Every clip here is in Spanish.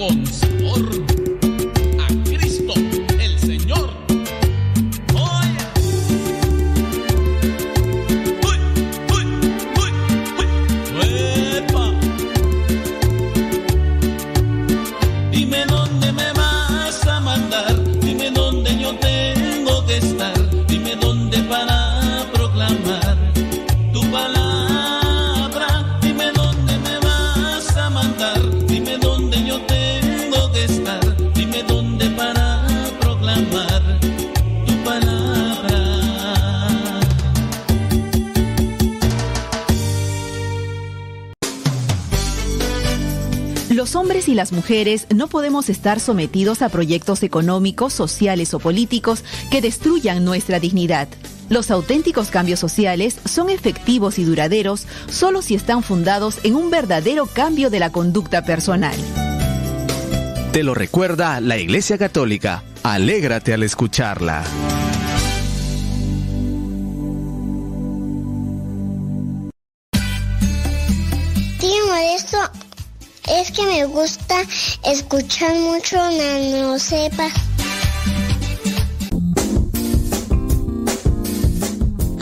las no podemos estar sometidos a proyectos económicos, sociales o políticos que destruyan nuestra dignidad. Los auténticos cambios sociales son efectivos y duraderos solo si están fundados en un verdadero cambio de la conducta personal. Te lo recuerda la Iglesia Católica. Alégrate al escucharla. Me gusta escuchar mucho Nano Sepa.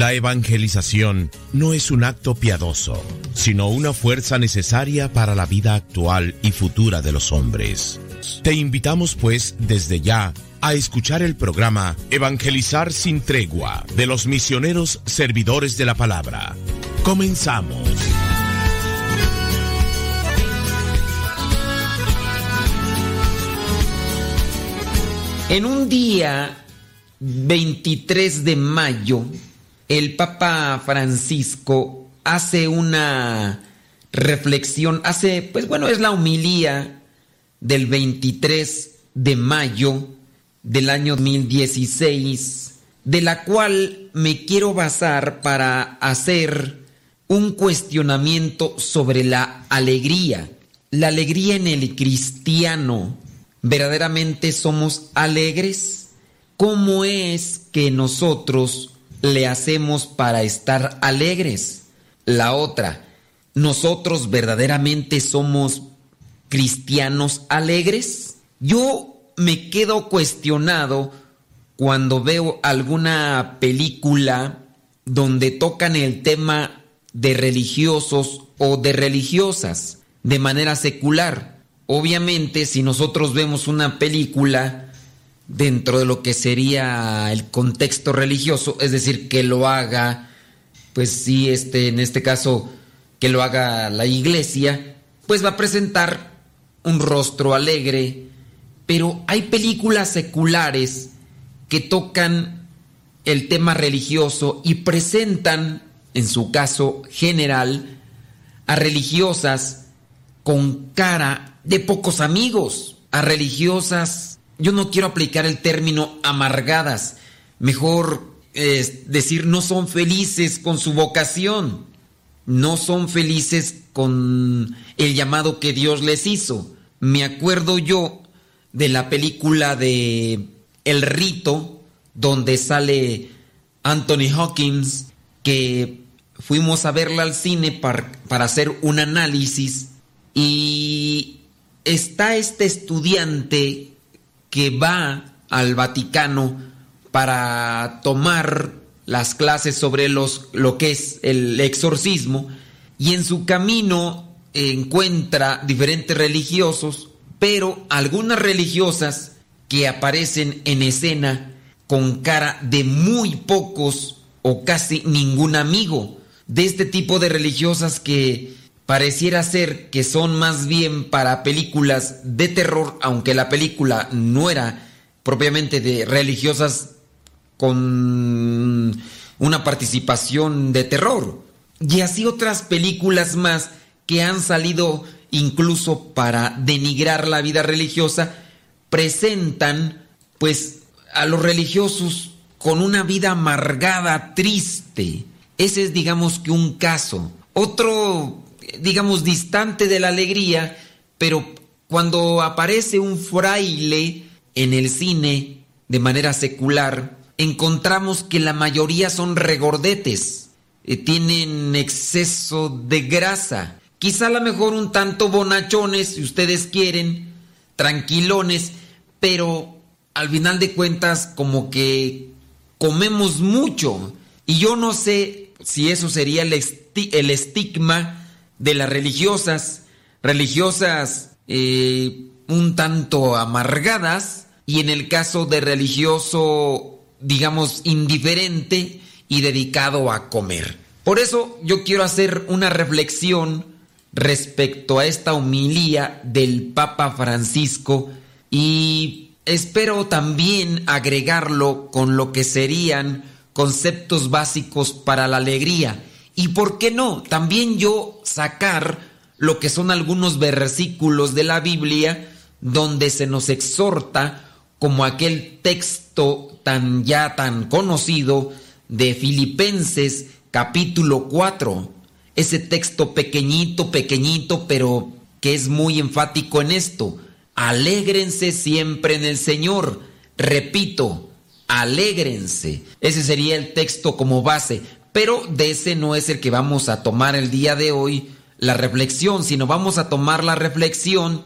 La evangelización no es un acto piadoso, sino una fuerza necesaria para la vida actual y futura de los hombres. Te invitamos pues desde ya a escuchar el programa Evangelizar sin tregua de los misioneros servidores de la palabra. Comenzamos. En un día 23 de mayo el Papa Francisco hace una reflexión, hace, pues bueno, es la humilía del 23 de mayo del año 2016, de la cual me quiero basar para hacer un cuestionamiento sobre la alegría. La alegría en el cristiano. ¿Verdaderamente somos alegres? ¿Cómo es que nosotros le hacemos para estar alegres? La otra, ¿nosotros verdaderamente somos cristianos alegres? Yo me quedo cuestionado cuando veo alguna película donde tocan el tema de religiosos o de religiosas de manera secular. Obviamente, si nosotros vemos una película dentro de lo que sería el contexto religioso, es decir, que lo haga, pues sí, este, en este caso, que lo haga la iglesia, pues va a presentar un rostro alegre, pero hay películas seculares que tocan el tema religioso y presentan, en su caso general, a religiosas con cara de pocos amigos, a religiosas, yo no quiero aplicar el término amargadas, mejor es decir, no son felices con su vocación, no son felices con el llamado que Dios les hizo. Me acuerdo yo de la película de El Rito, donde sale Anthony Hawkins, que fuimos a verla al cine para, para hacer un análisis y está este estudiante que va al Vaticano para tomar las clases sobre los, lo que es el exorcismo y en su camino encuentra diferentes religiosos, pero algunas religiosas que aparecen en escena con cara de muy pocos o casi ningún amigo, de este tipo de religiosas que pareciera ser que son más bien para películas de terror, aunque la película no era propiamente de religiosas con una participación de terror. Y así otras películas más que han salido incluso para denigrar la vida religiosa, presentan pues a los religiosos con una vida amargada, triste. Ese es digamos que un caso. Otro, digamos, distante de la alegría, pero cuando aparece un fraile en el cine de manera secular, encontramos que la mayoría son regordetes, eh, tienen exceso de grasa, quizá a lo mejor un tanto bonachones, si ustedes quieren, tranquilones, pero al final de cuentas como que comemos mucho. Y yo no sé si eso sería el, el estigma de las religiosas, religiosas eh, un tanto amargadas, y en el caso de religioso digamos, indiferente y dedicado a comer. Por eso yo quiero hacer una reflexión respecto a esta homilía del Papa Francisco y espero también agregarlo con lo que serían conceptos básicos para la alegría. Y por qué no, también yo sacar lo que son algunos versículos de la Biblia donde se nos exhorta como aquel texto tan ya tan conocido de Filipenses capítulo 4. Ese texto pequeñito, pequeñito, pero que es muy enfático en esto. Alégrense siempre en el Señor. Repito, alégrense. Ese sería el texto como base, pero de ese no es el que vamos a tomar el día de hoy la reflexión, sino vamos a tomar la reflexión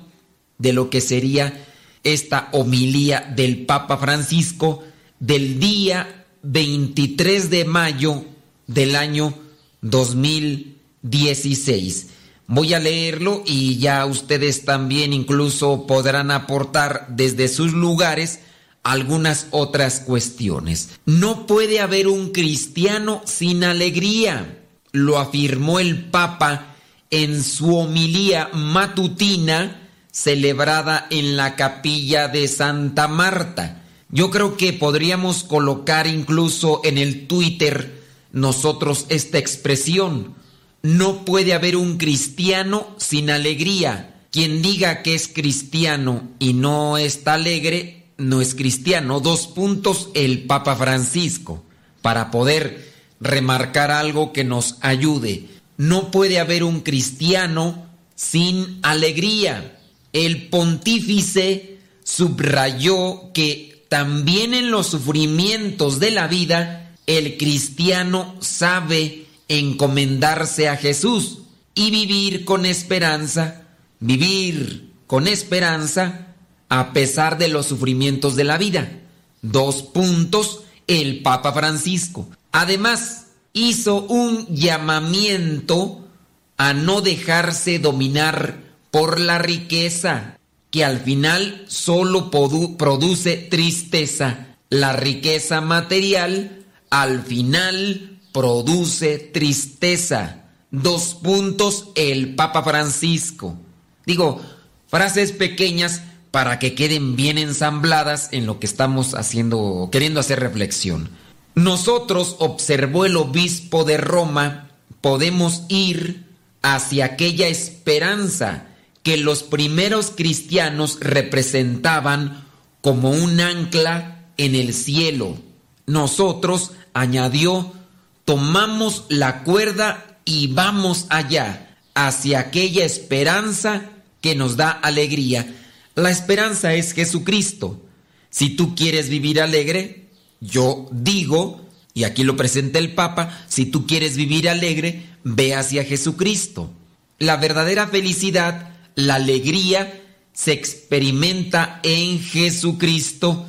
de lo que sería esta homilía del Papa Francisco del día 23 de mayo del año 2016. Voy a leerlo y ya ustedes también incluso podrán aportar desde sus lugares algunas otras cuestiones. No puede haber un cristiano sin alegría, lo afirmó el Papa en su homilía matutina celebrada en la capilla de Santa Marta. Yo creo que podríamos colocar incluso en el Twitter nosotros esta expresión. No puede haber un cristiano sin alegría. Quien diga que es cristiano y no está alegre, no es cristiano. Dos puntos el Papa Francisco, para poder remarcar algo que nos ayude. No puede haber un cristiano sin alegría el pontífice subrayó que también en los sufrimientos de la vida el cristiano sabe encomendarse a Jesús y vivir con esperanza, vivir con esperanza a pesar de los sufrimientos de la vida. Dos puntos, el Papa Francisco. Además, hizo un llamamiento a no dejarse dominar por la riqueza, que al final solo produce tristeza. La riqueza material al final produce tristeza. Dos puntos, el Papa Francisco. Digo, frases pequeñas para que queden bien ensambladas en lo que estamos haciendo, queriendo hacer reflexión. Nosotros, observó el obispo de Roma, podemos ir hacia aquella esperanza que los primeros cristianos representaban como un ancla en el cielo. Nosotros, añadió, tomamos la cuerda y vamos allá, hacia aquella esperanza que nos da alegría la esperanza es Jesucristo. Si tú quieres vivir alegre, yo digo, y aquí lo presenta el Papa, si tú quieres vivir alegre, ve hacia Jesucristo. La verdadera felicidad, la alegría, se experimenta en Jesucristo.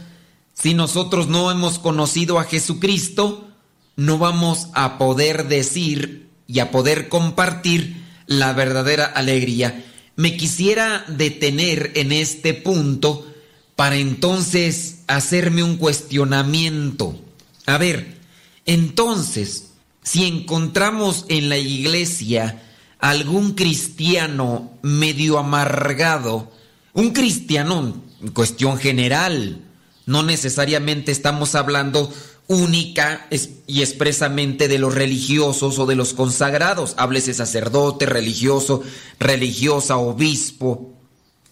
Si nosotros no hemos conocido a Jesucristo, no vamos a poder decir y a poder compartir la verdadera alegría. Me quisiera detener en este punto para entonces hacerme un cuestionamiento. A ver, entonces, si encontramos en la iglesia algún cristiano medio amargado, un cristiano en cuestión general, no necesariamente estamos hablando única y expresamente de los religiosos o de los consagrados. Háblese sacerdote, religioso, religiosa, obispo.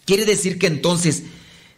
Quiere decir que entonces,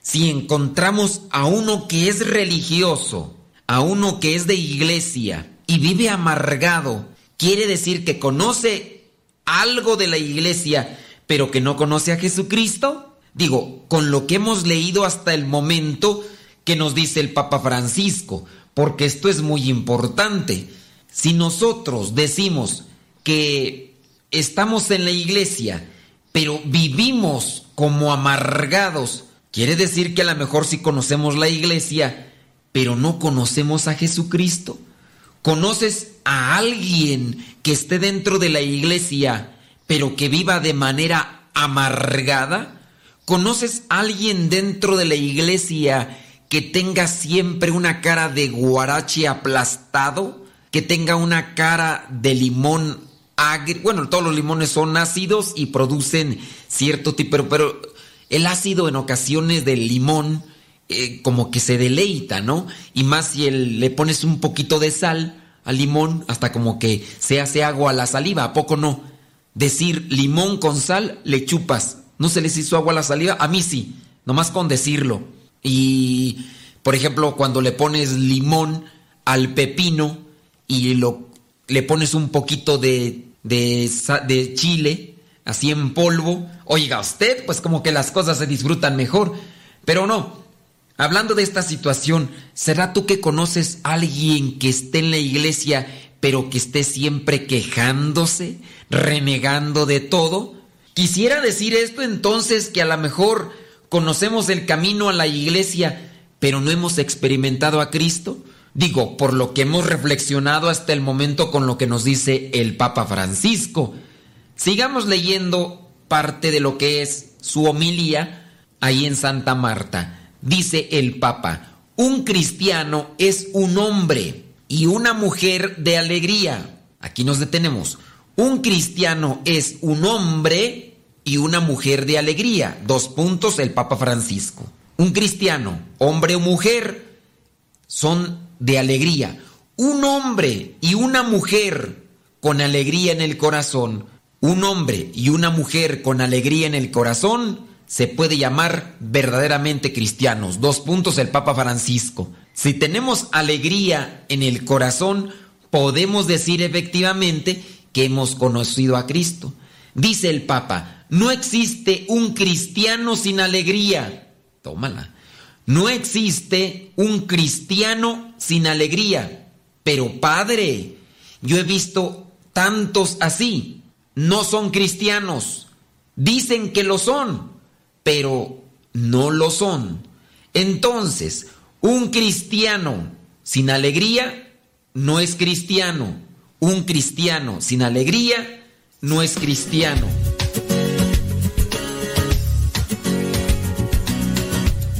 si encontramos a uno que es religioso, a uno que es de iglesia y vive amargado, quiere decir que conoce algo de la iglesia, pero que no conoce a Jesucristo. Digo, con lo que hemos leído hasta el momento que nos dice el Papa Francisco, porque esto es muy importante. Si nosotros decimos que estamos en la iglesia, pero vivimos como amargados, quiere decir que a lo mejor sí conocemos la iglesia, pero no conocemos a Jesucristo. ¿Conoces a alguien que esté dentro de la iglesia, pero que viva de manera amargada? ¿Conoces a alguien dentro de la iglesia que tenga siempre una cara de guarache aplastado, que tenga una cara de limón agrio. Bueno, todos los limones son ácidos y producen cierto tipo, pero, el ácido en ocasiones del limón eh, como que se deleita, ¿no? Y más si le pones un poquito de sal al limón, hasta como que se hace agua a la saliva, ¿a poco no? Decir limón con sal, le chupas. ¿No se les hizo agua a la saliva? A mí sí, nomás con decirlo. Y, por ejemplo, cuando le pones limón al pepino y lo, le pones un poquito de, de, de chile, así en polvo, oiga usted, pues como que las cosas se disfrutan mejor. Pero no, hablando de esta situación, ¿será tú que conoces a alguien que esté en la iglesia, pero que esté siempre quejándose, renegando de todo? Quisiera decir esto entonces que a lo mejor conocemos el camino a la iglesia, pero no hemos experimentado a Cristo? Digo, por lo que hemos reflexionado hasta el momento con lo que nos dice el Papa Francisco. Sigamos leyendo parte de lo que es su homilía ahí en Santa Marta. Dice el Papa, un cristiano es un hombre y una mujer de alegría. Aquí nos detenemos. Un cristiano es un hombre y una mujer de alegría. Dos puntos, el Papa Francisco. Un cristiano, hombre o mujer, son de alegría. Un hombre y una mujer con alegría en el corazón, un hombre y una mujer con alegría en el corazón, se puede llamar verdaderamente cristianos. Dos puntos, el Papa Francisco. Si tenemos alegría en el corazón, podemos decir efectivamente que hemos conocido a Cristo. Dice el Papa, no existe un cristiano sin alegría. Tómala. No existe un cristiano sin alegría. Pero padre, yo he visto tantos así. No son cristianos. Dicen que lo son, pero no lo son. Entonces, un cristiano sin alegría no es cristiano. Un cristiano sin alegría no es cristiano.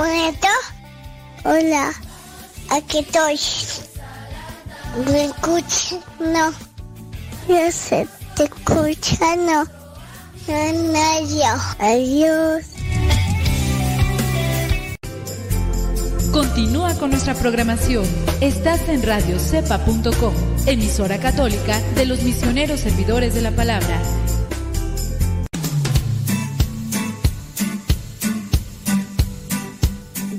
Muerto? Hola, aquí estoy. ¿Me escuchas? No. Yo sé, te escucha, no. No, no, yo. Adiós. Continúa con nuestra programación. Estás en radiocepa.com, emisora católica de los misioneros servidores de la palabra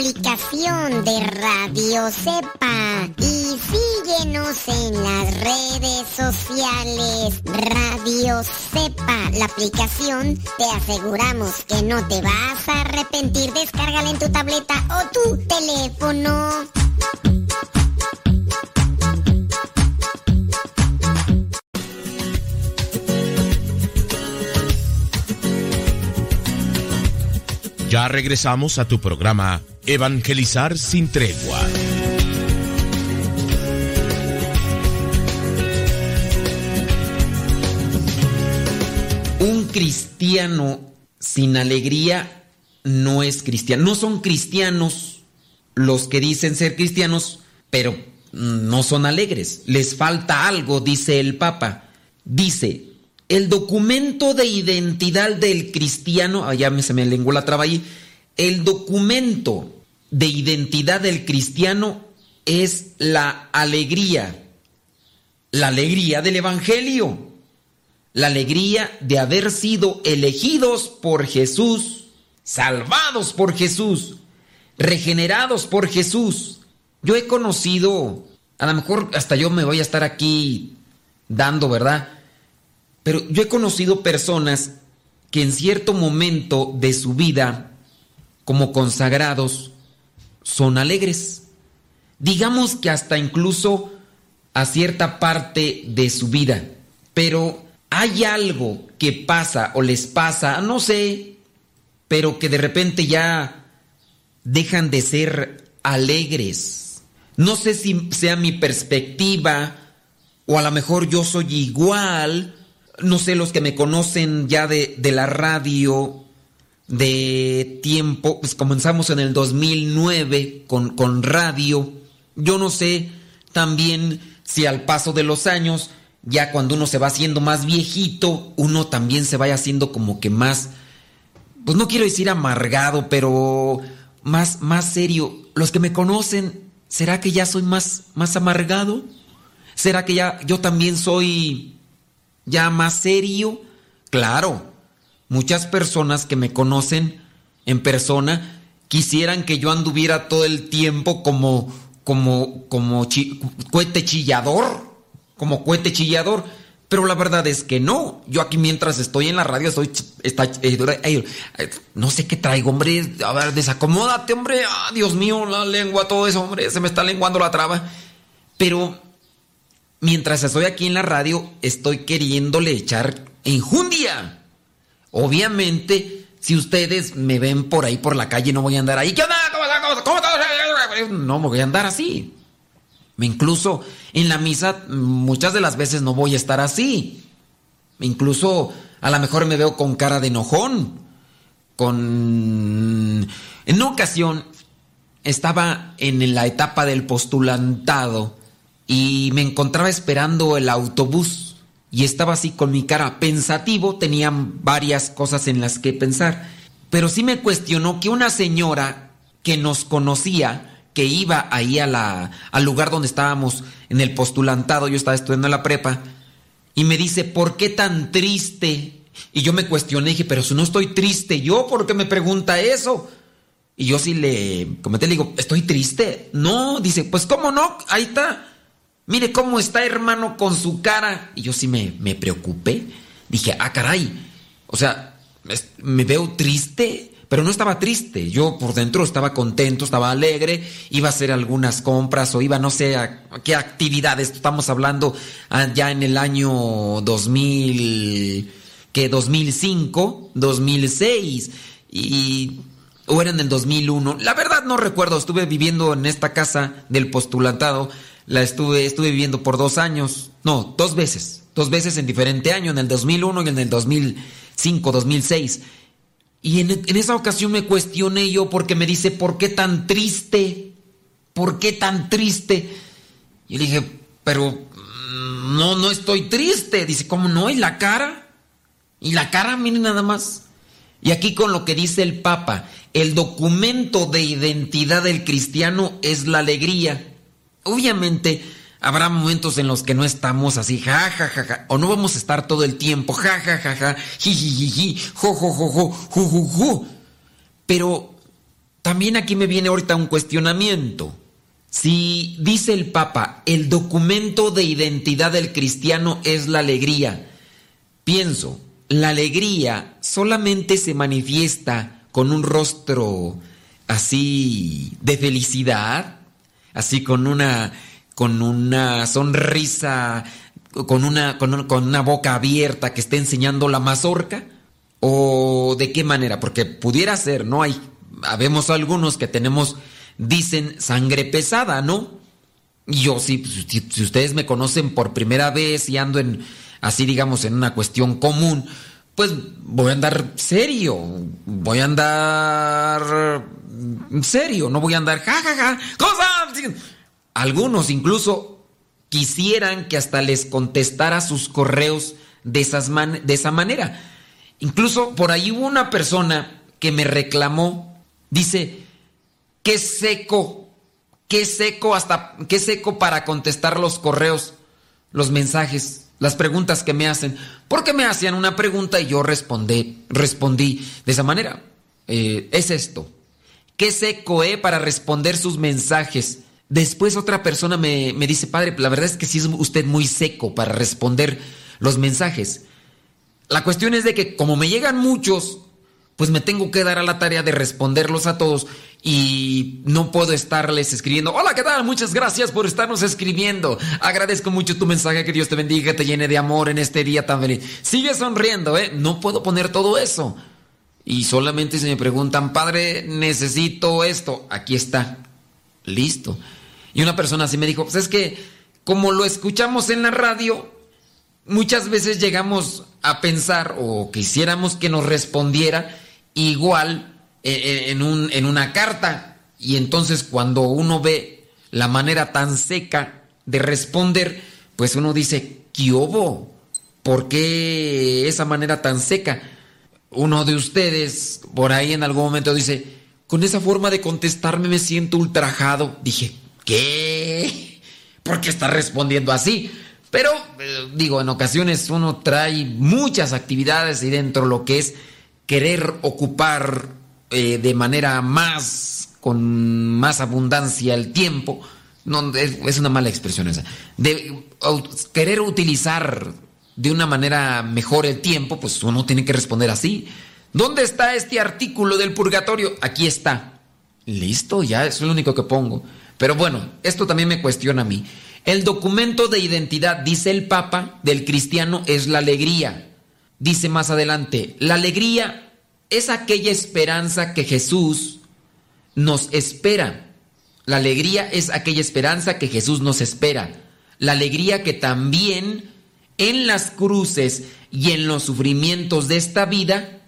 Aplicación de Radio Cepa y síguenos en las redes sociales. Radio Cepa, la aplicación, te aseguramos que no te vas a arrepentir. Descárgala en tu tableta o tu teléfono. Ya regresamos a tu programa Evangelizar sin tregua. Un cristiano sin alegría no es cristiano. No son cristianos los que dicen ser cristianos, pero no son alegres. Les falta algo, dice el Papa. Dice, el documento de identidad del cristiano, allá ah, me, se me lenguó la traba ahí, el documento de identidad del cristiano es la alegría, la alegría del Evangelio, la alegría de haber sido elegidos por Jesús, salvados por Jesús, regenerados por Jesús. Yo he conocido, a lo mejor hasta yo me voy a estar aquí dando, ¿verdad? Pero yo he conocido personas que en cierto momento de su vida, como consagrados, son alegres. Digamos que hasta incluso a cierta parte de su vida. Pero hay algo que pasa o les pasa, no sé, pero que de repente ya dejan de ser alegres. No sé si sea mi perspectiva o a lo mejor yo soy igual no sé, los que me conocen ya de, la radio, de tiempo, pues comenzamos en el 2009 con, con radio. Yo no sé también si al paso de los años, ya cuando uno se va haciendo más viejito, uno también se vaya haciendo como que más, pues no quiero decir amargado, pero más, más serio. Los que me conocen, ¿será que ya soy más, más amargado? ¿Será que ya yo también soy ya más serio. Claro, muchas personas que me conocen en persona quisieran que yo anduviera todo el tiempo como como como cohete chillador, como cohete chillador, pero la verdad es que no. Yo aquí mientras estoy en la radio estoy está, eh, no sé qué traigo, hombre, a ver, desacomódate, hombre. Ah, Dios mío, la lengua, todo eso, hombre, se me está lenguando la traba. Pero mientras estoy aquí en la radio, estoy queriéndole echar enjundia. Obviamente, si ustedes me ven por ahí por la calle, no voy a andar ahí. ¿Qué onda? ¿Cómo, cómo, no me voy a andar así. Incluso en la misa, muchas de las veces no voy a estar así. Incluso a lo mejor me veo con cara de enojón. Con. En una ocasión estaba en la etapa del postulantado y me encontraba esperando el autobús y estaba así con mi cara pensativo, tenía varias cosas en las que pensar. Pero sí me cuestionó que una señora que nos conocía, que iba ahí a la, al lugar donde estábamos en el postulantado, yo estaba estudiando en la prepa, y me dice, ¿por qué tan triste? Y yo me cuestioné, dije, pero si no estoy triste, ¿yo por qué me pregunta eso? Y yo sí le comenté, le digo, ¿estoy triste? No, dice, pues ¿cómo no? Ahí está. Mire cómo está hermano con su cara. Y yo sí me, me preocupé. Dije, ah, caray. O sea, me veo triste, pero no estaba triste. Yo por dentro estaba contento, estaba alegre, iba a hacer algunas compras o iba no sé a, qué actividades. Estamos hablando ah, ya en el año 2000, que 2005, 2006 y o era en el 2001. La verdad no recuerdo, estuve viviendo en esta casa del postulantado, la estuve, estuve viviendo por dos años, no, dos veces, dos veces en diferente año, en el 2001 y en el 2005, 2006. Y en, en esa ocasión me cuestioné yo porque me dice, ¿por qué tan triste? ¿Por qué tan triste? Y le dije, pero mm, no, no estoy triste. Dice, ¿cómo no? ¿Y la cara? ¿Y la cara? Miren nada más. Y aquí con lo que dice el Papa, el documento de identidad del cristiano es la alegría. Obviamente habrá momentos en los que no estamos así, ja, ja, ja, ja, o no vamos a estar todo el tiempo, ja, ja, ja, ja, ji, ji, ji, jo, jo, jo, jo, ju, ju, ju. Pero también aquí me viene ahorita un cuestionamiento. Si dice el Papa, el documento de identidad del cristiano es la alegría, pienso, la alegría solamente se manifiesta con un rostro así de felicidad, así con una con una sonrisa, con una, con, con una boca abierta que esté enseñando la mazorca? ¿O de qué manera? Porque pudiera ser, ¿no? Hay, habemos algunos que tenemos, dicen, sangre pesada, ¿no? Yo sí, pues, si, si ustedes me conocen por primera vez y ando en, así digamos, en una cuestión común, pues voy a andar serio, voy a andar serio, no voy a andar jajaja, cosa. Algunos incluso quisieran que hasta les contestara sus correos de, esas de esa manera. Incluso por ahí hubo una persona que me reclamó, dice, qué seco, qué seco hasta, qué seco para contestar los correos, los mensajes las preguntas que me hacen, porque me hacían una pregunta y yo respondí, respondí de esa manera. Eh, es esto. ¿Qué seco, eh, para responder sus mensajes? Después otra persona me, me dice, padre, la verdad es que sí es usted muy seco para responder los mensajes. La cuestión es de que como me llegan muchos, pues me tengo que dar a la tarea de responderlos a todos y no puedo estarles escribiendo. Hola, ¿qué tal? Muchas gracias por estarnos escribiendo. Agradezco mucho tu mensaje, que Dios te bendiga, te llene de amor en este día tan feliz. Sigue sonriendo, ¿eh? No puedo poner todo eso. Y solamente se me preguntan, padre, necesito esto. Aquí está. Listo. Y una persona así me dijo, pues es que como lo escuchamos en la radio, muchas veces llegamos a pensar o quisiéramos que nos respondiera igual eh, eh, en, un, en una carta. Y entonces cuando uno ve la manera tan seca de responder, pues uno dice, ¿qué hubo? ¿Por qué esa manera tan seca? Uno de ustedes por ahí en algún momento dice, con esa forma de contestarme me siento ultrajado. Dije, ¿qué? ¿Por qué está respondiendo así? Pero, eh, digo, en ocasiones uno trae muchas actividades y dentro lo que es querer ocupar eh, de manera más, con más abundancia el tiempo, no, es, una mala expresión esa, de querer utilizar de una manera mejor el tiempo, pues uno tiene que responder así. ¿Dónde está este artículo del purgatorio? Aquí está. Listo, ya, es lo único que pongo. Pero bueno, esto también me cuestiona a mí. El documento de identidad, dice el Papa, del cristiano es la alegría. Dice más adelante, la alegría es aquella esperanza que Jesús nos espera. La alegría es aquella esperanza que Jesús nos espera. La alegría que también en las cruces y en los sufrimientos de esta vida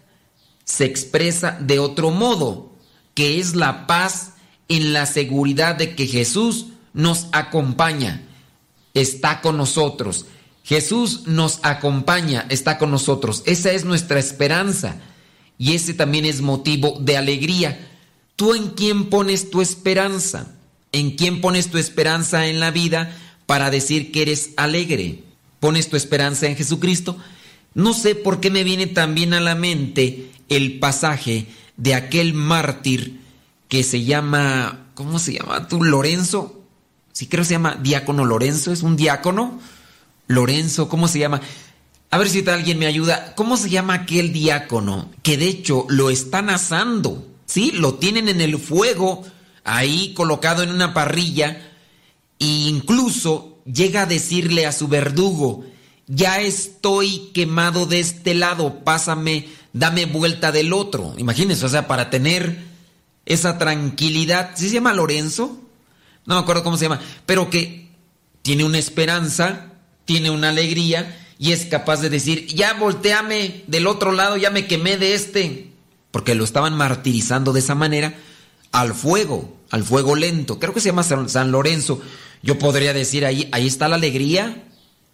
se expresa de otro modo, que es la paz en la seguridad de que Jesús nos acompaña, está con nosotros Jesús nos acompaña, está con nosotros. Esa es nuestra esperanza. Y ese también es motivo de alegría. ¿Tú en quién pones tu esperanza? ¿En quién pones tu esperanza en la vida para decir que eres alegre? ¿Pones tu esperanza en Jesucristo? No sé por qué me viene también a la mente el pasaje de aquel mártir que se llama, ¿cómo se llama tú? Lorenzo. Sí, creo que se llama diácono Lorenzo, es un diácono. Lorenzo, ¿cómo se llama? A ver si alguien me ayuda. ¿Cómo se llama aquel diácono? Que de hecho lo están asando. Sí, lo tienen en el fuego, ahí colocado en una parrilla. E incluso llega a decirle a su verdugo, ya estoy quemado de este lado, pásame, dame vuelta del otro. Imagínense, o sea, para tener esa tranquilidad. ¿Sí se llama Lorenzo? No me acuerdo cómo se llama, pero que tiene una esperanza, tiene una alegría y es capaz de decir, ya volteame del otro lado, ya me quemé de este. Porque lo estaban martirizando de esa manera al fuego, al fuego lento. Creo que se llama San Lorenzo. Yo podría decir ahí, ahí está la alegría,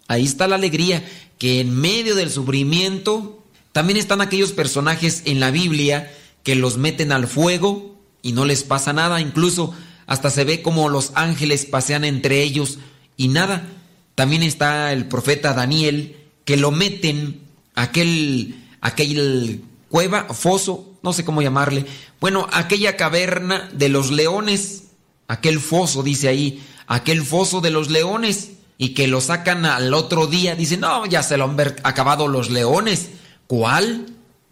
ahí está la alegría, que en medio del sufrimiento también están aquellos personajes en la Biblia que los meten al fuego y no les pasa nada, incluso hasta se ve como los ángeles pasean entre ellos y nada. También está el profeta Daniel, que lo meten aquel, aquel cueva, foso, no sé cómo llamarle, bueno, aquella caverna de los leones, aquel foso, dice ahí, aquel foso de los leones, y que lo sacan al otro día, dicen, no, ya se lo han acabado los leones. ¿Cuál?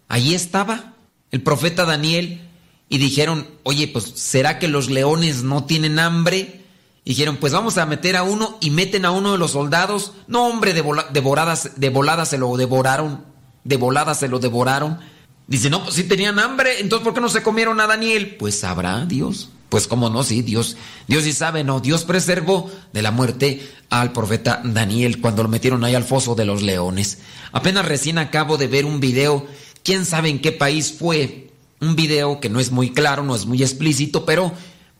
Ahí estaba el profeta Daniel y dijeron, oye, pues ¿será que los leones no tienen hambre? Y dijeron, pues vamos a meter a uno y meten a uno de los soldados. No, hombre, de, voladas, de volada se lo devoraron. De volada se lo devoraron. Dice, no, pues si tenían hambre, entonces ¿por qué no se comieron a Daniel? Pues sabrá Dios. Pues cómo no, sí, Dios, Dios sí sabe, no, Dios preservó de la muerte al profeta Daniel cuando lo metieron ahí al foso de los leones. Apenas recién acabo de ver un video, quién sabe en qué país fue, un video que no es muy claro, no es muy explícito, pero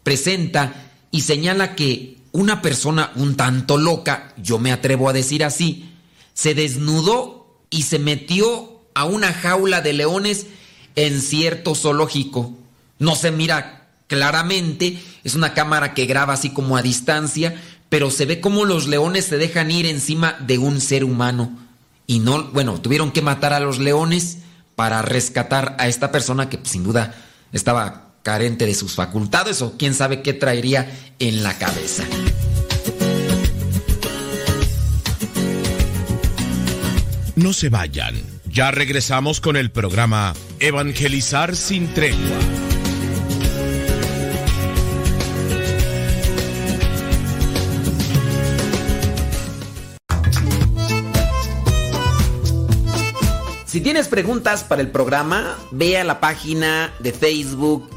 presenta y señala que una persona un tanto loca, yo me atrevo a decir así, se desnudó y se metió a una jaula de leones en cierto zoológico. No se mira claramente, es una cámara que graba así como a distancia, pero se ve como los leones se dejan ir encima de un ser humano. Y no, bueno, tuvieron que matar a los leones para rescatar a esta persona que sin duda estaba carente de sus facultades o quién sabe qué traería en la cabeza. No se vayan, ya regresamos con el programa Evangelizar sin tregua. Si tienes preguntas para el programa, ve a la página de Facebook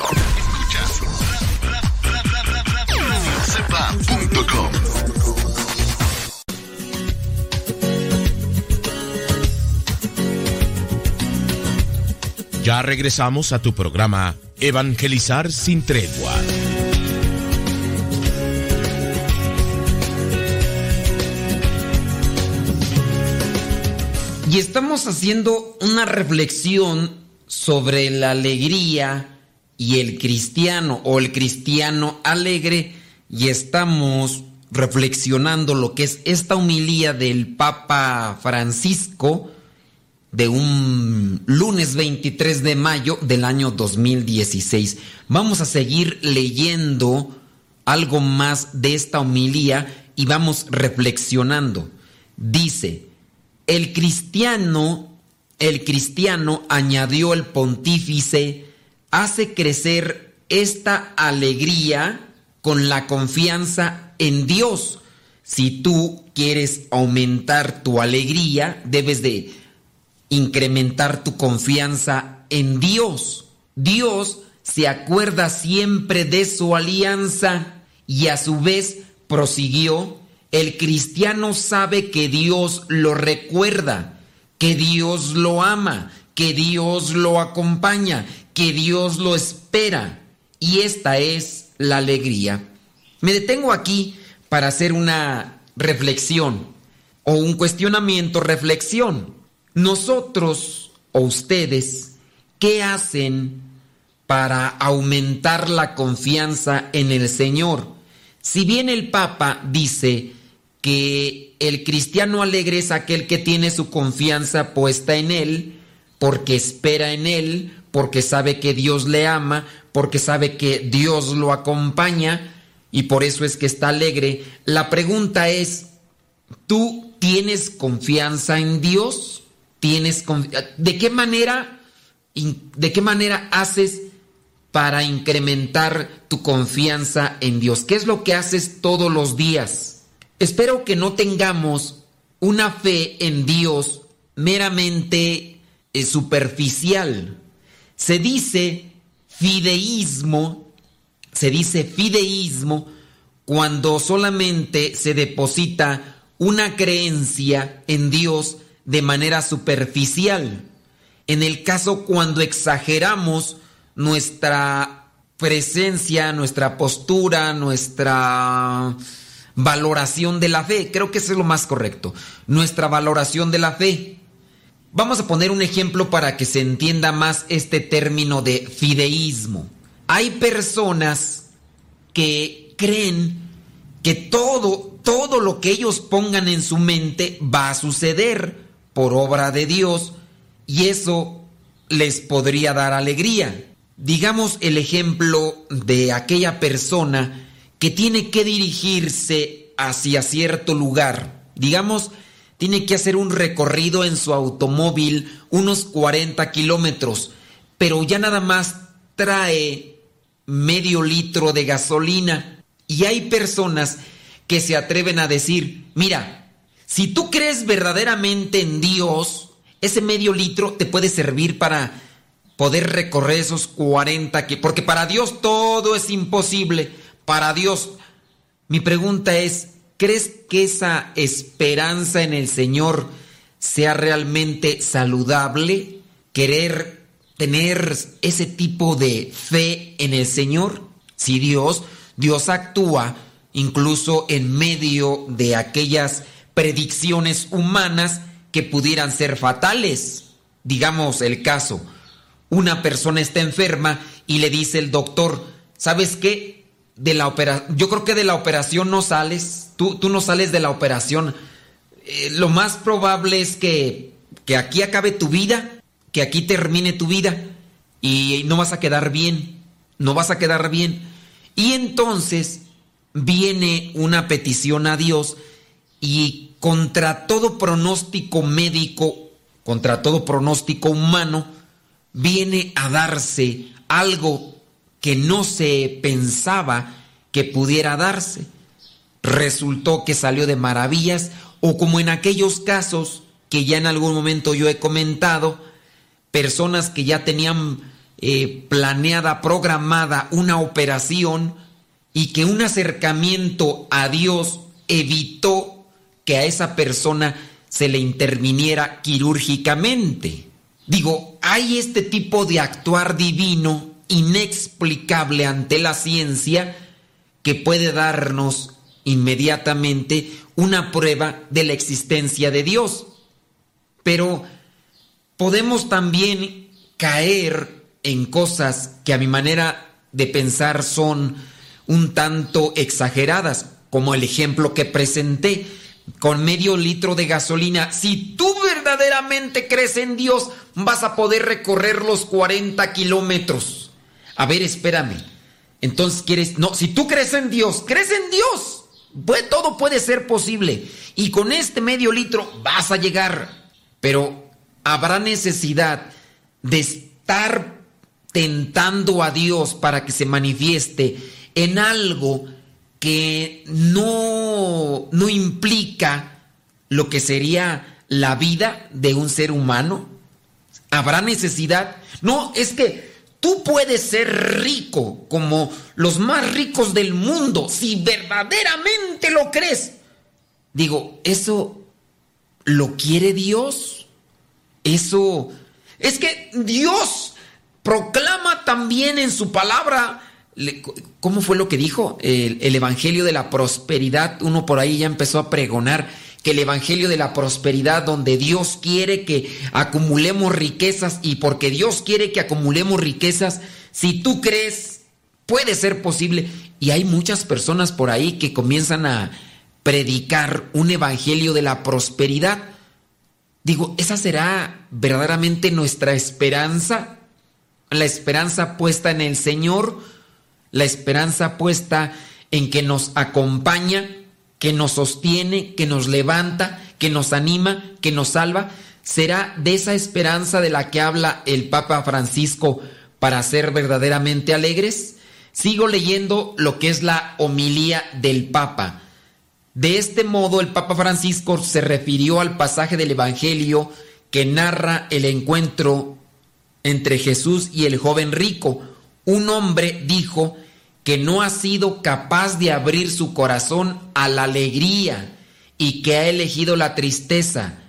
Ya regresamos a tu programa Evangelizar sin tregua. Y estamos haciendo una reflexión sobre la alegría y el cristiano o el cristiano alegre y estamos reflexionando lo que es esta humilía del Papa Francisco de un lunes 23 de mayo del año 2016. Vamos a seguir leyendo algo más de esta homilía y vamos reflexionando. Dice, el cristiano, el cristiano, añadió el pontífice, hace crecer esta alegría con la confianza en Dios. Si tú quieres aumentar tu alegría, debes de incrementar tu confianza en Dios. Dios se acuerda siempre de su alianza y a su vez prosiguió, el cristiano sabe que Dios lo recuerda, que Dios lo ama, que Dios lo acompaña, que Dios lo espera. Y esta es la alegría. Me detengo aquí para hacer una reflexión o un cuestionamiento, reflexión. Nosotros o ustedes, ¿qué hacen para aumentar la confianza en el Señor? Si bien el Papa dice que el cristiano alegre es aquel que tiene su confianza puesta en Él, porque espera en Él, porque sabe que Dios le ama, porque sabe que Dios lo acompaña y por eso es que está alegre. La pregunta es, ¿tú tienes confianza en Dios? tienes de qué manera de qué manera haces para incrementar tu confianza en Dios? ¿Qué es lo que haces todos los días? Espero que no tengamos una fe en Dios meramente eh, superficial. Se dice fideísmo, se dice fideísmo cuando solamente se deposita una creencia en Dios de manera superficial. En el caso cuando exageramos nuestra presencia, nuestra postura, nuestra valoración de la fe, creo que eso es lo más correcto, nuestra valoración de la fe. Vamos a poner un ejemplo para que se entienda más este término de fideísmo. Hay personas que creen que todo, todo lo que ellos pongan en su mente va a suceder por obra de Dios y eso les podría dar alegría. Digamos el ejemplo de aquella persona que tiene que dirigirse hacia cierto lugar. Digamos, tiene que hacer un recorrido en su automóvil unos 40 kilómetros, pero ya nada más trae medio litro de gasolina. Y hay personas que se atreven a decir, mira, si tú crees verdaderamente en Dios, ese medio litro te puede servir para poder recorrer esos 40 que porque para Dios todo es imposible. Para Dios, mi pregunta es, ¿crees que esa esperanza en el Señor sea realmente saludable? Querer tener ese tipo de fe en el Señor. Si Dios, Dios actúa incluso en medio de aquellas predicciones humanas que pudieran ser fatales. Digamos el caso, una persona está enferma y le dice el doctor, ¿sabes qué? De la operación, yo creo que de la operación no sales, tú, tú no sales de la operación. Eh, lo más probable es que, que aquí acabe tu vida, que aquí termine tu vida y no vas a quedar bien, no vas a quedar bien. Y entonces viene una petición a Dios y contra todo pronóstico médico, contra todo pronóstico humano, viene a darse algo que no se pensaba que pudiera darse. Resultó que salió de maravillas o como en aquellos casos que ya en algún momento yo he comentado, personas que ya tenían eh, planeada, programada una operación y que un acercamiento a Dios evitó que a esa persona se le interviniera quirúrgicamente. Digo, hay este tipo de actuar divino inexplicable ante la ciencia que puede darnos inmediatamente una prueba de la existencia de Dios. Pero podemos también caer en cosas que a mi manera de pensar son un tanto exageradas, como el ejemplo que presenté con medio litro de gasolina. Si tú verdaderamente crees en Dios, vas a poder recorrer los 40 kilómetros. A ver, espérame. Entonces quieres, no, si tú crees en Dios, crees en Dios. Pues, todo puede ser posible. Y con este medio litro vas a llegar. Pero habrá necesidad de estar tentando a Dios para que se manifieste en algo que no, no implica lo que sería la vida de un ser humano? ¿Habrá necesidad? No, es que tú puedes ser rico como los más ricos del mundo si verdaderamente lo crees. Digo, ¿eso lo quiere Dios? Eso es que Dios proclama también en su palabra, ¿cómo fue lo que dijo? El, el, Evangelio de la Prosperidad, uno por ahí ya empezó a pregonar que el Evangelio de la Prosperidad, donde Dios quiere que acumulemos riquezas y porque Dios quiere que acumulemos riquezas, si tú crees, puede ser posible. Y hay muchas personas por ahí que comienzan a predicar un Evangelio de la Prosperidad Digo, ¿esa será verdaderamente nuestra esperanza? La esperanza puesta en el Señor, la esperanza puesta en que nos acompaña, que nos sostiene, que nos levanta, que nos anima, que nos salva. ¿Será de esa esperanza de la que habla el Papa Francisco para ser verdaderamente alegres? Sigo leyendo lo que es la homilía del Papa. De este modo, el Papa Francisco se refirió al pasaje del Evangelio que narra el encuentro entre Jesús y el joven rico. Un hombre dijo que no ha sido capaz de abrir su corazón a la alegría y que ha elegido la tristeza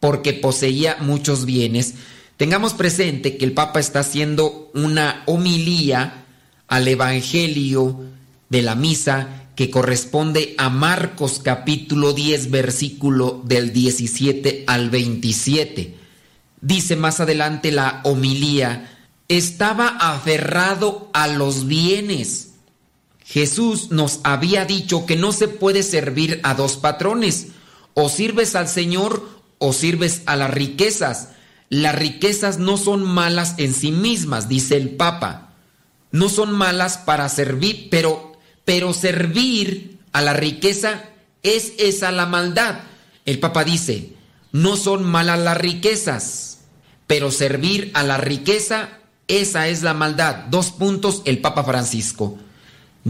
porque poseía muchos bienes. Tengamos presente que el Papa está haciendo una homilía al Evangelio de la misa que corresponde a Marcos capítulo 10 versículo del 17 al 27. Dice más adelante la homilía, estaba aferrado a los bienes. Jesús nos había dicho que no se puede servir a dos patrones, o sirves al Señor o sirves a las riquezas. Las riquezas no son malas en sí mismas, dice el Papa. No son malas para servir, pero pero servir a la riqueza es esa la maldad. El Papa dice, no son malas las riquezas, pero servir a la riqueza, esa es la maldad. Dos puntos, el Papa Francisco.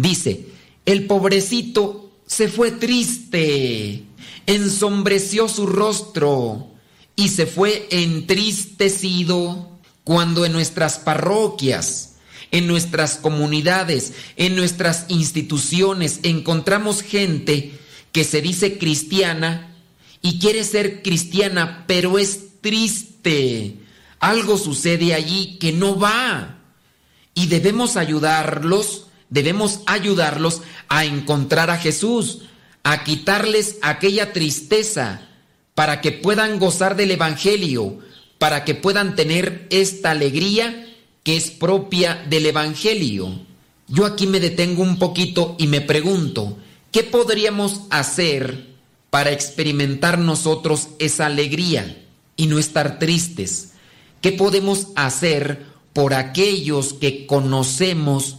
Dice, el pobrecito se fue triste, ensombreció su rostro y se fue entristecido cuando en nuestras parroquias en nuestras comunidades, en nuestras instituciones, encontramos gente que se dice cristiana y quiere ser cristiana, pero es triste. Algo sucede allí que no va. Y debemos ayudarlos, debemos ayudarlos a encontrar a Jesús, a quitarles aquella tristeza, para que puedan gozar del Evangelio, para que puedan tener esta alegría que es propia del Evangelio. Yo aquí me detengo un poquito y me pregunto, ¿qué podríamos hacer para experimentar nosotros esa alegría y no estar tristes? ¿Qué podemos hacer por aquellos que conocemos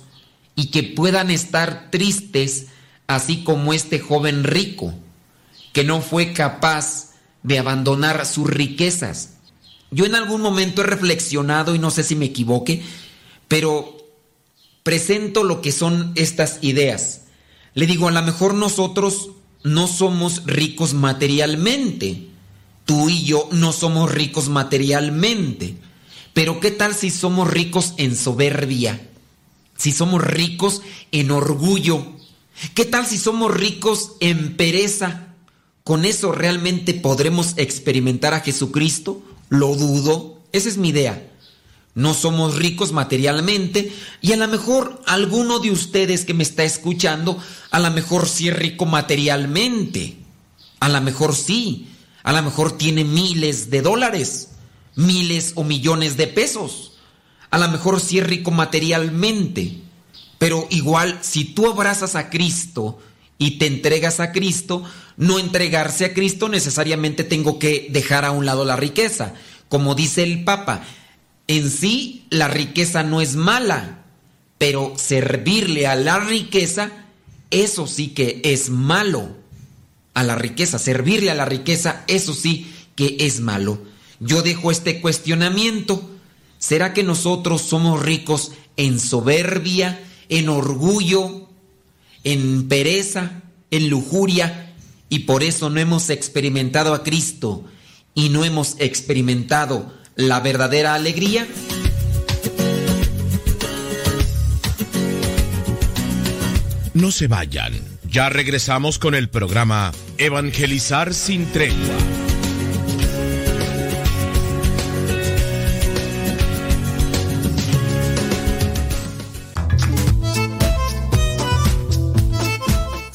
y que puedan estar tristes así como este joven rico, que no fue capaz de abandonar sus riquezas. Yo en algún momento he reflexionado y no sé si me equivoque, pero presento lo que son estas ideas. Le digo, a lo mejor nosotros no somos ricos materialmente. Tú y yo no somos ricos materialmente. Pero ¿qué tal si somos ricos en soberbia? Si somos ricos en orgullo. ¿Qué tal si somos ricos en pereza? ¿Con eso realmente podremos experimentar a Jesucristo? Lo dudo. Esa es mi idea. No somos ricos materialmente y a lo mejor alguno de ustedes que me está escuchando, a lo mejor sí es rico materialmente. A lo mejor sí. A lo mejor tiene miles de dólares, miles o millones de pesos. A lo mejor sí es rico materialmente. Pero igual, si tú abrazas a Cristo y te entregas a Cristo, no entregarse a Cristo necesariamente tengo que dejar a un lado la riqueza. Como dice el Papa, en sí la riqueza no es mala, pero servirle a la riqueza, eso sí que es malo. A la riqueza, servirle a la riqueza, eso sí que es malo. Yo dejo este cuestionamiento. ¿Será que nosotros somos ricos en soberbia, en orgullo, en pereza, en lujuria, y por eso no hemos experimentado a Cristo y no hemos experimentado la verdadera alegría? No se vayan. Ya regresamos con el programa Evangelizar sin tregua.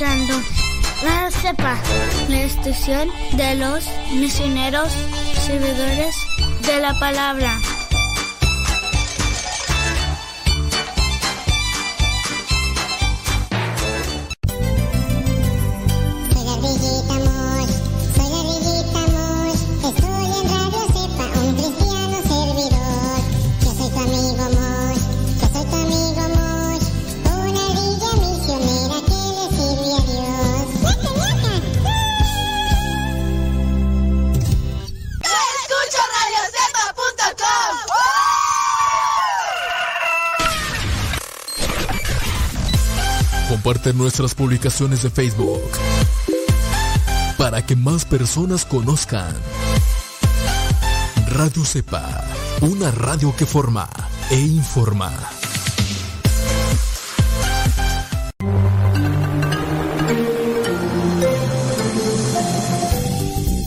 Escuchando la CEPA, la estación de los misioneros servidores de la palabra. Comparte nuestras publicaciones de Facebook para que más personas conozcan. Radio Cepa, una radio que forma e informa.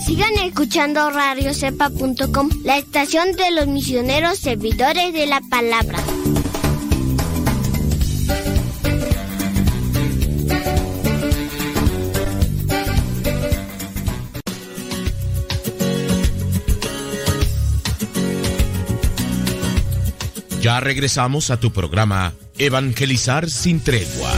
Sigan escuchando radiocepa.com, la estación de los misioneros servidores de la palabra. Regresamos a tu programa Evangelizar sin tregua.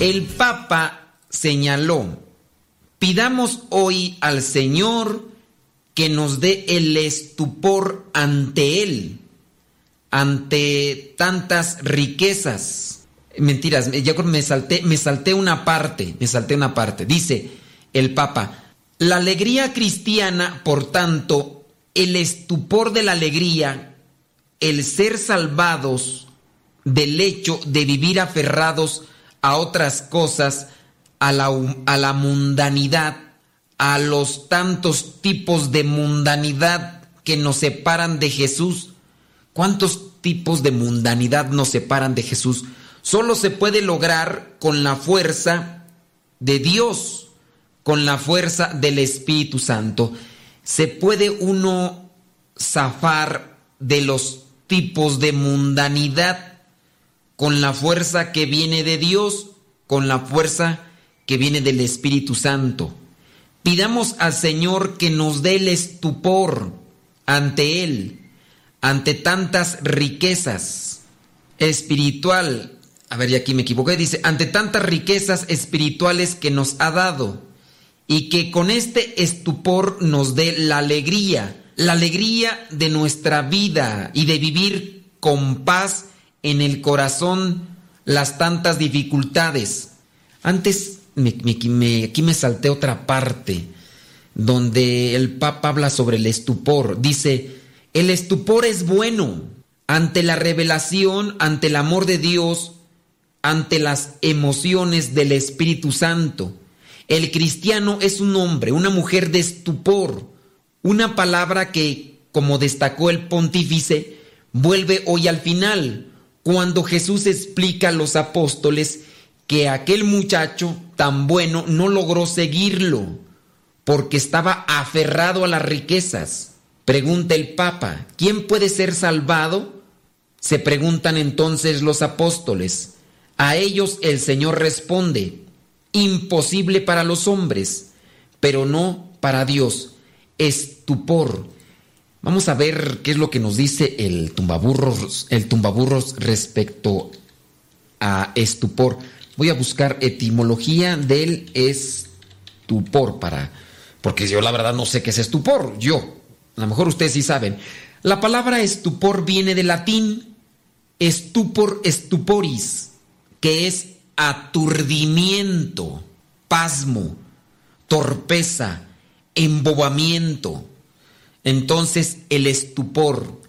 El Papa señaló, pidamos hoy al Señor que nos dé el estupor ante Él, ante tantas riquezas. Mentiras, ya me salté, me salté una parte, me salté una parte. Dice el Papa, la alegría cristiana, por tanto, el estupor de la alegría, el ser salvados del hecho de vivir aferrados a otras cosas, a la, a la mundanidad, a los tantos tipos de mundanidad que nos separan de Jesús. ¿Cuántos tipos de mundanidad nos separan de Jesús? solo se puede lograr con la fuerza de Dios, con la fuerza del Espíritu Santo. Se puede uno zafar de los tipos de mundanidad con la fuerza que viene de Dios, con la fuerza que viene del Espíritu Santo. Pidamos al Señor que nos dé el estupor ante Él, ante tantas riquezas espiritual. A ver, y aquí me equivoqué, dice, ante tantas riquezas espirituales que nos ha dado y que con este estupor nos dé la alegría, la alegría de nuestra vida y de vivir con paz en el corazón las tantas dificultades. Antes me, aquí me salté otra parte donde el Papa habla sobre el estupor. Dice, el estupor es bueno ante la revelación, ante el amor de Dios, ante las emociones del Espíritu Santo. El cristiano es un hombre, una mujer de estupor, una palabra que, como destacó el pontífice, vuelve hoy al final, cuando Jesús explica a los apóstoles que aquel muchacho tan bueno no logró seguirlo, porque estaba aferrado a las riquezas. Pregunta el Papa, ¿quién puede ser salvado? Se preguntan entonces los apóstoles. A ellos el Señor responde, imposible para los hombres, pero no para Dios. Estupor. Vamos a ver qué es lo que nos dice el tumbaburros, el tumbaburros respecto a estupor. Voy a buscar etimología del estupor para porque yo la verdad no sé qué es estupor, yo. A lo mejor ustedes sí saben. La palabra estupor viene del latín estupor estuporis, que es aturdimiento, pasmo, torpeza, embobamiento. Entonces el estupor,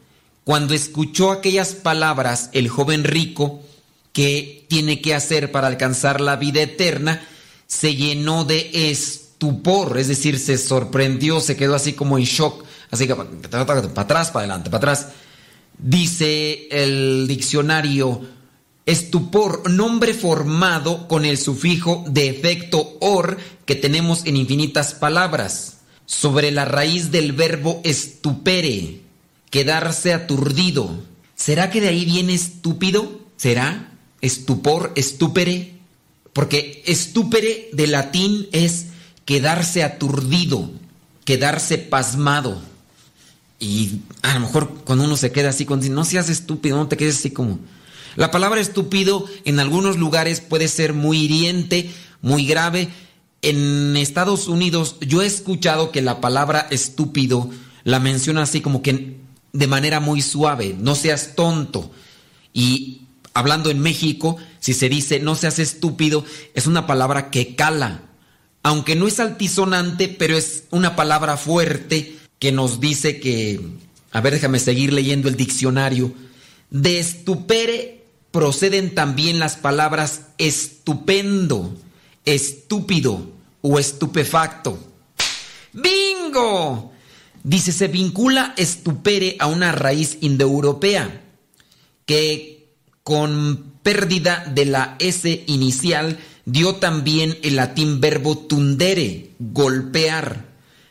cuando escuchó aquellas palabras, el joven rico, que tiene que hacer para alcanzar la vida eterna, se llenó de estupor, es decir, se sorprendió, se quedó así como en shock, así que para atrás, para adelante, para atrás. Dice el diccionario, Estupor, nombre formado con el sufijo de efecto or que tenemos en infinitas palabras, sobre la raíz del verbo estupere, quedarse aturdido. ¿Será que de ahí viene estúpido? ¿Será? Estupor, estúpere. Porque estúpere de latín es quedarse aturdido, quedarse pasmado. Y a lo mejor cuando uno se queda así, cuando no seas estúpido, no te quedes así como la palabra estúpido en algunos lugares puede ser muy hiriente, muy grave. En Estados Unidos yo he escuchado que la palabra estúpido la menciona así como que de manera muy suave, no seas tonto. Y hablando en México, si se dice no seas estúpido, es una palabra que cala. Aunque no es altisonante, pero es una palabra fuerte que nos dice que, a ver, déjame seguir leyendo el diccionario, de estupere proceden también las palabras estupendo, estúpido o estupefacto. ¡Bingo! Dice, se vincula estupere a una raíz indoeuropea que con pérdida de la S inicial dio también el latín verbo tundere, golpear.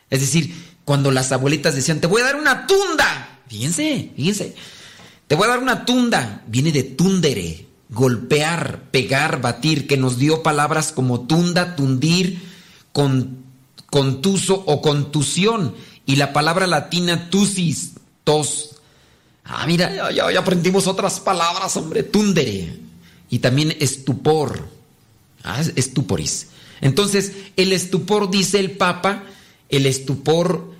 Es decir, cuando las abuelitas decían, te voy a dar una tunda. Fíjense, fíjense te voy a dar una tunda. Viene de tundere, golpear, pegar, batir, que nos dio palabras como tunda, tundir, con, contuso o contusión. Y la palabra latina tusis, tos. Ah, mira, ya, aprendimos otras palabras, hombre. Tundere. Y también estupor. Ah, estuporis. Entonces, el estupor, dice el Papa, el estupor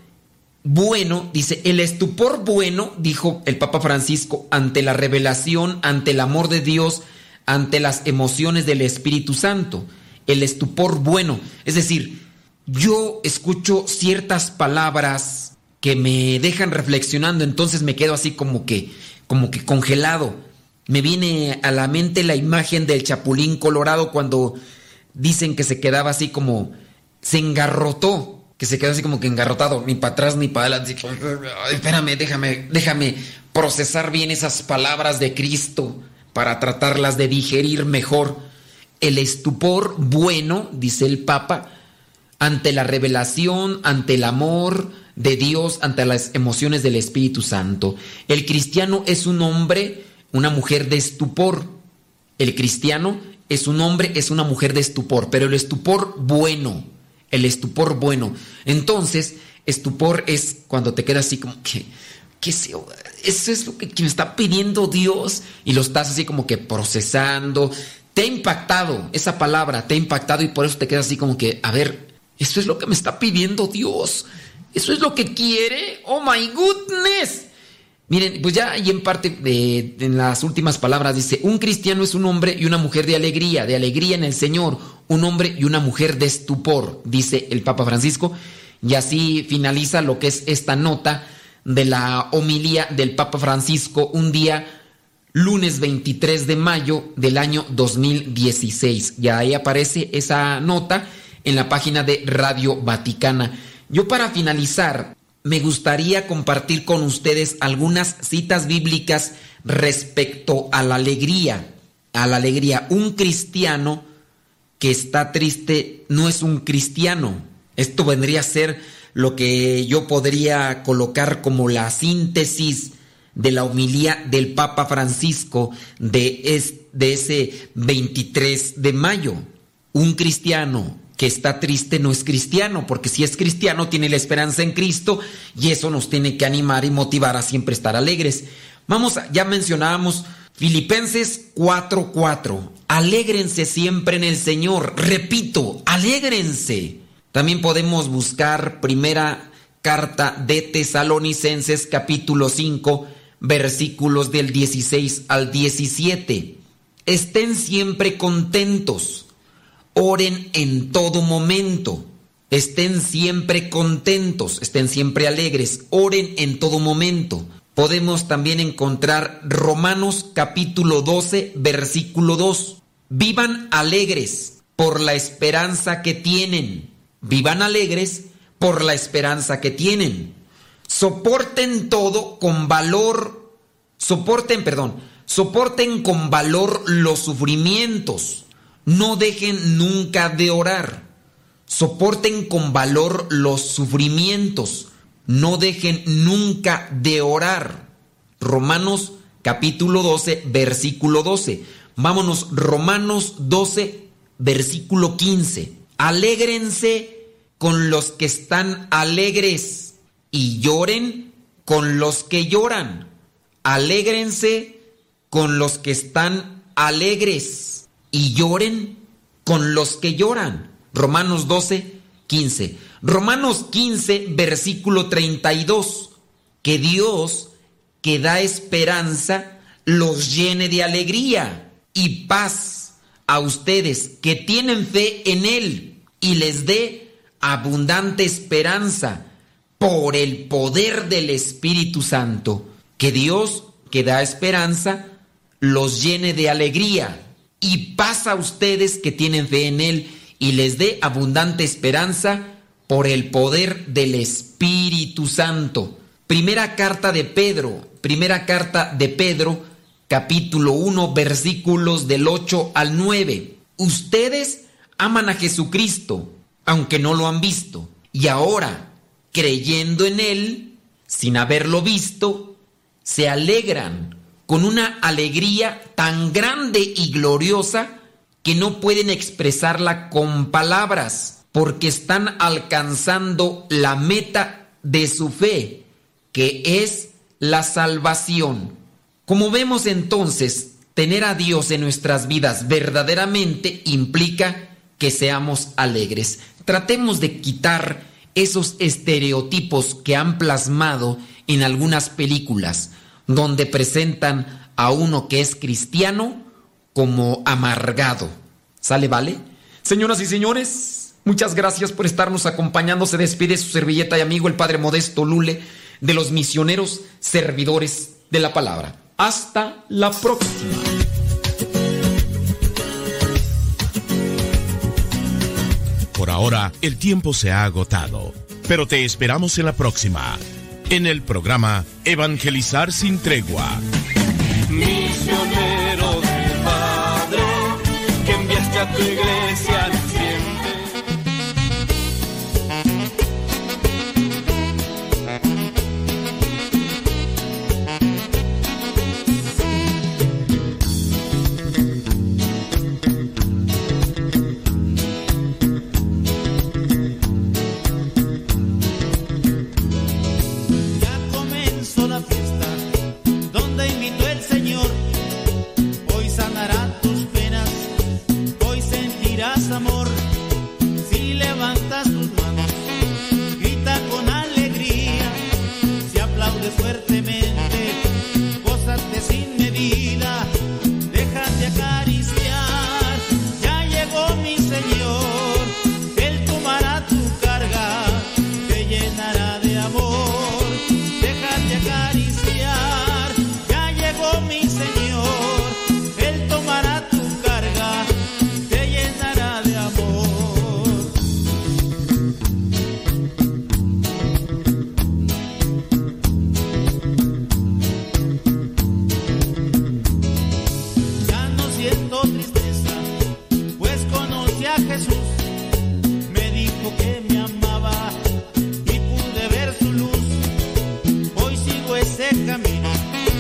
bueno, dice, el estupor bueno, dijo el Papa Francisco, ante la revelación, ante el amor de Dios, ante las emociones del Espíritu Santo. El estupor bueno. Es decir, yo escucho ciertas palabras que me dejan reflexionando, entonces me quedo así como que, como que congelado. Me viene a la mente la imagen del chapulín colorado cuando dicen que se quedaba así como, se engarrotó que se quedó así como que engarrotado, ni para atrás ni para adelante. espérame, déjame, déjame procesar bien esas palabras de Cristo para tratarlas de digerir mejor. El estupor bueno, dice el Papa, ante la revelación, ante el amor de Dios, ante las emociones del Espíritu Santo. El cristiano es un hombre, una mujer de estupor. El cristiano es un hombre, es una mujer de estupor, pero el estupor bueno, el estupor bueno. Entonces, estupor es cuando te quedas así como que, ¿qué eso es lo que, me está pidiendo Dios y lo estás así como que procesando. Te ha impactado esa palabra, te ha impactado y por eso te quedas así como que, a ver, eso es lo que me está pidiendo Dios. Eso es lo que quiere. Oh my goodness. Miren, pues ya ahí en parte en las últimas palabras dice, un cristiano es un hombre y una mujer de alegría, de alegría en el Señor, un hombre y una mujer de estupor, dice el Papa Francisco. Y así finaliza lo que es esta nota de la homilía del Papa Francisco un día lunes 23 de mayo del año 2016. Ya ahí aparece esa nota en la página de Radio Vaticana. Yo para finalizar me gustaría compartir con ustedes algunas citas bíblicas respecto a la alegría. A la alegría. Un cristiano que está triste no es un cristiano. Esto vendría a ser lo que yo podría colocar como la síntesis de la homilía del Papa Francisco de, de ese 23 de mayo. Un cristiano que está triste no es cristiano, porque si es cristiano tiene la esperanza en Cristo y eso nos tiene que animar y motivar a siempre estar alegres. Vamos, ya mencionábamos Filipenses 4:4. Alégrense siempre en el Señor. Repito, alégrense. También podemos buscar primera carta de Tesalonicenses capítulo 5 versículos del 16 al 17. Estén siempre contentos Oren en todo momento. Estén siempre contentos, estén siempre alegres. Oren en todo momento. Podemos también encontrar Romanos capítulo 12, versículo 2. Vivan alegres por la esperanza que tienen. Vivan alegres por la esperanza que tienen. Soporten todo con valor. Soporten, perdón. Soporten con valor los sufrimientos no dejen nunca de orar. Soporten con valor los sufrimientos. No dejen nunca de orar. Romanos capítulo 12, versículo 12. Vámonos, Romanos 12, versículo 15. Alégrense con los que están alegres y lloren con los que lloran. Alégrense con los que están alegres y lloren con los que lloran. Romanos 12, 15. Romanos 15, versículo 32. Que Dios, que da esperanza, los llene de alegría y paz a ustedes que tienen fe en Él y les dé abundante esperanza por el poder del Espíritu Santo. Que Dios, que da esperanza, los llene de alegría y paz a ustedes que tienen fe en Él y les dé abundante esperanza por el poder del Espíritu Santo. Primera carta de Pedro, primera carta de Pedro, capítulo 1, versículos del 8 al 9. Ustedes aman a Jesucristo, aunque no lo han visto, y ahora, creyendo en Él, sin haberlo visto, se alegran con una alegría tan grande y gloriosa que no pueden expresarla con palabras, porque están alcanzando la meta de su fe, que es la salvación. Como vemos entonces, tener a Dios en nuestras vidas verdaderamente implica que seamos alegres. Tratemos de quitar esos estereotipos que han plasmado en algunas películas donde presentan a uno que es cristiano como amargado. ¿Sale, vale? Señoras y señores, muchas gracias por estarnos acompañando. Se despide su servilleta y amigo el Padre Modesto Lule de los misioneros servidores de la palabra. Hasta la próxima. Por ahora, el tiempo se ha agotado, pero te esperamos en la próxima en el programa Evangelizar sin tregua. Misioneros a tu